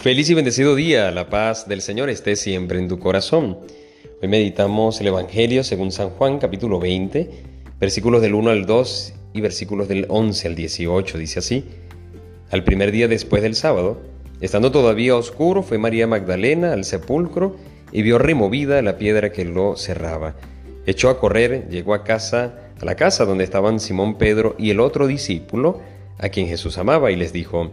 Feliz y bendecido día, la paz del Señor esté siempre en tu corazón. Hoy meditamos el Evangelio según San Juan capítulo 20, versículos del 1 al 2 y versículos del 11 al 18. Dice así, al primer día después del sábado, estando todavía oscuro, fue María Magdalena al sepulcro y vio removida la piedra que lo cerraba. Echó a correr, llegó a casa, a la casa donde estaban Simón Pedro y el otro discípulo, a quien Jesús amaba, y les dijo,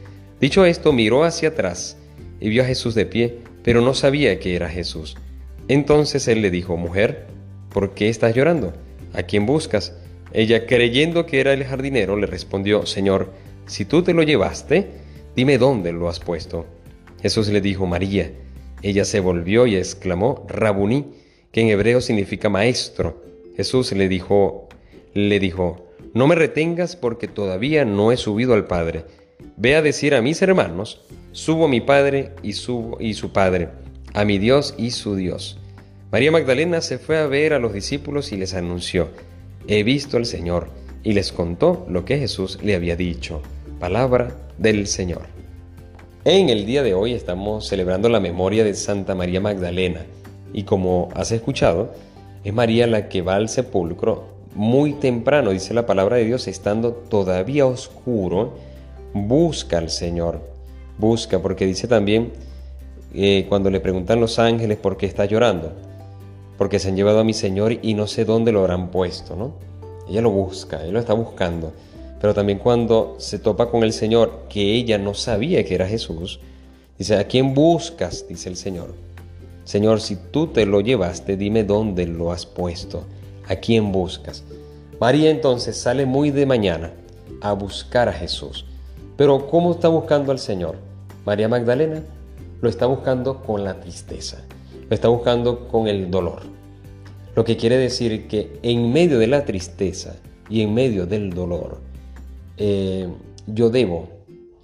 Dicho esto, miró hacia atrás y vio a Jesús de pie, pero no sabía que era Jesús. Entonces él le dijo, Mujer, ¿por qué estás llorando? ¿A quién buscas? Ella, creyendo que era el jardinero, le respondió, Señor, si tú te lo llevaste, dime dónde lo has puesto. Jesús le dijo, María. Ella se volvió y exclamó, Rabuní, que en hebreo significa maestro. Jesús le dijo, le dijo, No me retengas porque todavía no he subido al Padre Ve a decir a mis hermanos, subo a mi Padre y, subo, y su Padre, a mi Dios y su Dios. María Magdalena se fue a ver a los discípulos y les anunció, he visto al Señor, y les contó lo que Jesús le había dicho. Palabra del Señor. En el día de hoy estamos celebrando la memoria de Santa María Magdalena, y como has escuchado, es María la que va al sepulcro muy temprano, dice la palabra de Dios, estando todavía oscuro, busca al Señor, busca, porque dice también eh, cuando le preguntan los ángeles por qué está llorando, porque se han llevado a mi Señor y no sé dónde lo habrán puesto, ¿no? Ella lo busca, ella lo está buscando, pero también cuando se topa con el Señor, que ella no sabía que era Jesús, dice, ¿a quién buscas? dice el Señor. Señor, si tú te lo llevaste, dime dónde lo has puesto, a quién buscas. María entonces sale muy de mañana a buscar a Jesús. Pero ¿cómo está buscando al Señor? María Magdalena lo está buscando con la tristeza, lo está buscando con el dolor. Lo que quiere decir que en medio de la tristeza y en medio del dolor, eh, yo debo,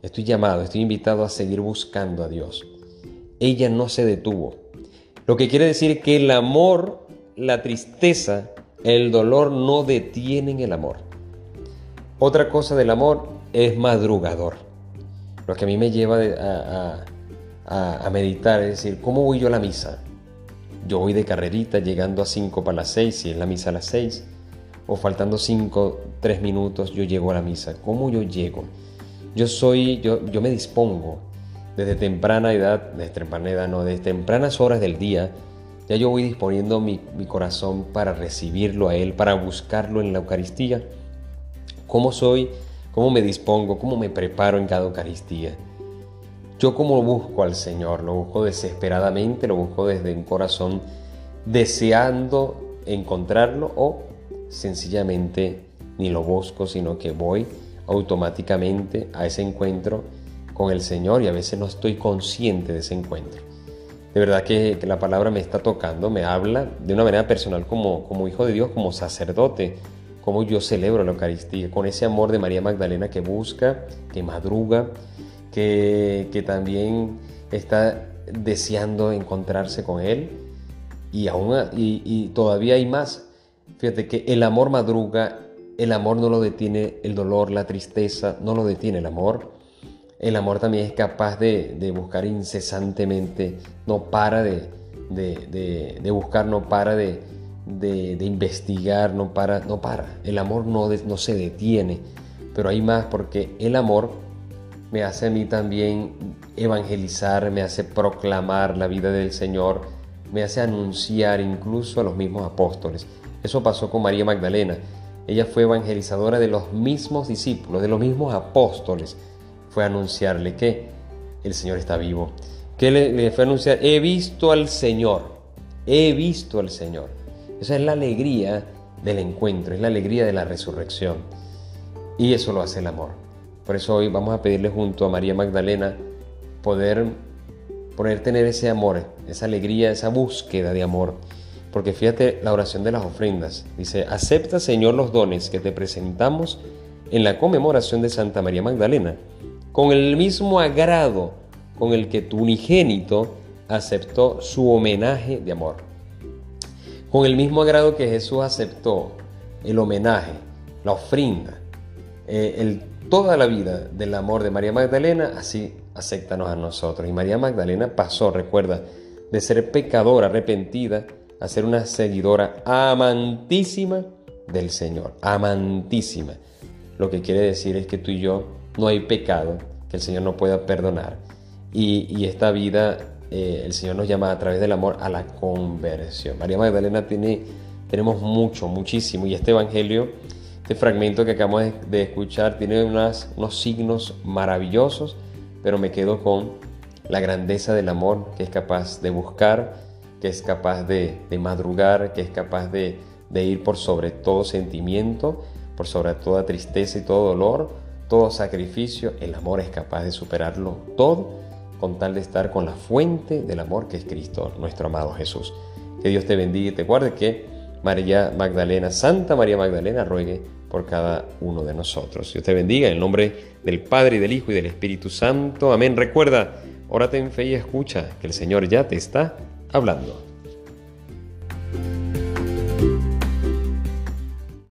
estoy llamado, estoy invitado a seguir buscando a Dios. Ella no se detuvo. Lo que quiere decir que el amor, la tristeza, el dolor no detienen el amor. Otra cosa del amor es madrugador. Lo que a mí me lleva a, meditar es decir, ¿cómo voy yo a la misa? Yo voy de carrerita llegando a 5 para las 6, si es la misa a las 6, o faltando 5, 3 minutos, yo llego a la misa. ¿Cómo yo llego? Yo soy, yo, yo me dispongo desde temprana edad, desde temprana edad, no, desde tempranas horas del día, ya yo voy disponiendo mi, mi corazón para recibirlo a Él, para buscarlo en la Eucaristía. ¿Cómo soy? Cómo me dispongo, cómo me preparo en cada Eucaristía. Yo cómo busco al Señor, lo busco desesperadamente, lo busco desde un corazón deseando encontrarlo o sencillamente ni lo busco, sino que voy automáticamente a ese encuentro con el Señor y a veces no estoy consciente de ese encuentro. De verdad que, la palabra me está tocando, me habla de una manera personal como, como hijo de Dios, como sacerdote, cómo yo celebro la Eucaristía, con ese amor de María Magdalena que busca, que madruga, que, que también está deseando encontrarse con Él y, aún, y, todavía hay más. Fíjate que el amor madruga, el amor no lo detiene el dolor, la tristeza, no lo detiene el amor. El amor también es capaz de, de buscar incesantemente, no para de, de, de buscar, no para de, de, investigar, no para, no para. El amor no, no se detiene, pero hay más porque el amor me hace a mí también evangelizar, me hace proclamar la vida del Señor, me hace anunciar incluso a los mismos apóstoles. Eso pasó con María Magdalena. Ella fue evangelizadora de los mismos discípulos, de los mismos apóstoles. Fue anunciarle que el Señor está vivo. Que le, fue anunciar, he visto al Señor, he visto al Señor. Esa es la alegría del encuentro, es la alegría de la resurrección. Y eso lo hace el amor. Por eso hoy vamos a pedirle junto a María Magdalena poder poder tener ese amor, esa alegría, esa búsqueda de amor. Porque fíjate la oración de las ofrendas. Dice, acepta Señor los dones que te presentamos en la conmemoración de Santa María Magdalena, con el mismo agrado con el que tu unigénito aceptó su homenaje de amor. Con el mismo agrado que Jesús aceptó el homenaje, la ofrenda, eh, toda la vida del amor de María Magdalena, así acéptanos a nosotros. Y María Magdalena pasó, recuerda, de ser pecadora arrepentida a ser una seguidora amantísima del Señor, amantísima. Lo que quiere decir es que tú y yo no hay pecado que el Señor no pueda perdonar. Y, esta vida, eh, el Señor nos llama a través del amor a la conversión. María Magdalena tiene, tenemos mucho, muchísimo. Y este Evangelio, este fragmento que acabamos de, escuchar, tiene unos signos maravillosos, pero me quedo con la grandeza del amor que es capaz de buscar, que es capaz de, madrugar, que es capaz de ir por sobre todo sentimiento, por sobre toda tristeza y todo dolor, todo sacrificio. El amor es capaz de superarlo todo con tal de estar con la fuente del amor que es Cristo, nuestro amado Jesús. Que Dios te bendiga y te guarde que María Magdalena, Santa María Magdalena, ruegue por cada uno de nosotros. Dios te bendiga en el nombre del Padre y del Hijo y del Espíritu Santo. Amén. Recuerda, órate en fe y escucha que el Señor ya te está hablando.